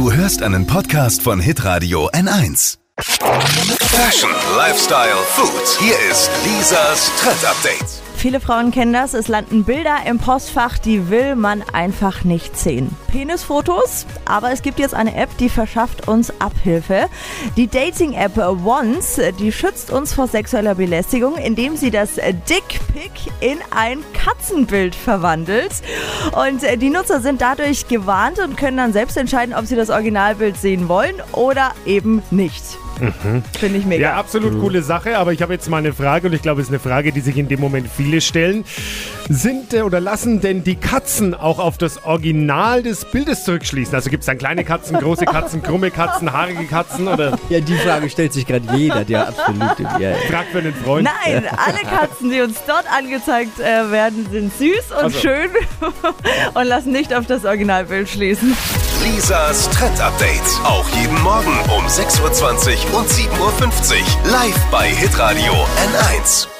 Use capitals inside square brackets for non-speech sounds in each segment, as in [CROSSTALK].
Du hörst einen Podcast von Hitradio N1. Fashion, Lifestyle, Food. Hier ist Lisas Trend Update. Viele Frauen kennen das. Es landen Bilder im Postfach, die will man einfach nicht sehen. Penisfotos, aber es gibt jetzt eine App, die verschafft uns Abhilfe. Die Dating-App Once, die schützt uns vor sexueller Belästigung, indem sie das Dickpick in ein Katzenbild verwandelt. Und die Nutzer sind dadurch gewarnt und können dann selbst entscheiden, ob sie das Originalbild sehen wollen oder eben nicht. Finde ich mega. Ja, absolut coole Sache, aber ich habe jetzt mal eine Frage und ich glaube, es ist eine Frage, die sich in dem Moment viele stellen. Sind äh, oder lassen denn die Katzen auch auf das Original des Bildes zurückschließen? Also gibt es dann kleine Katzen, große Katzen, krumme Katzen, haarige Katzen oder Ja, die Frage stellt sich gerade jeder, der absolut. Ja, ja. frag für einen Freund? Nein, alle Katzen, die uns dort angezeigt äh, werden, sind süß und Also. schön [LAUGHS] und lassen nicht auf das Originalbild schließen. Lisas Trend Update. Auch jeden Morgen um 6.20 Uhr und 7.50 Uhr. Live bei Hitradio N1.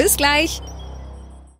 Bis gleich.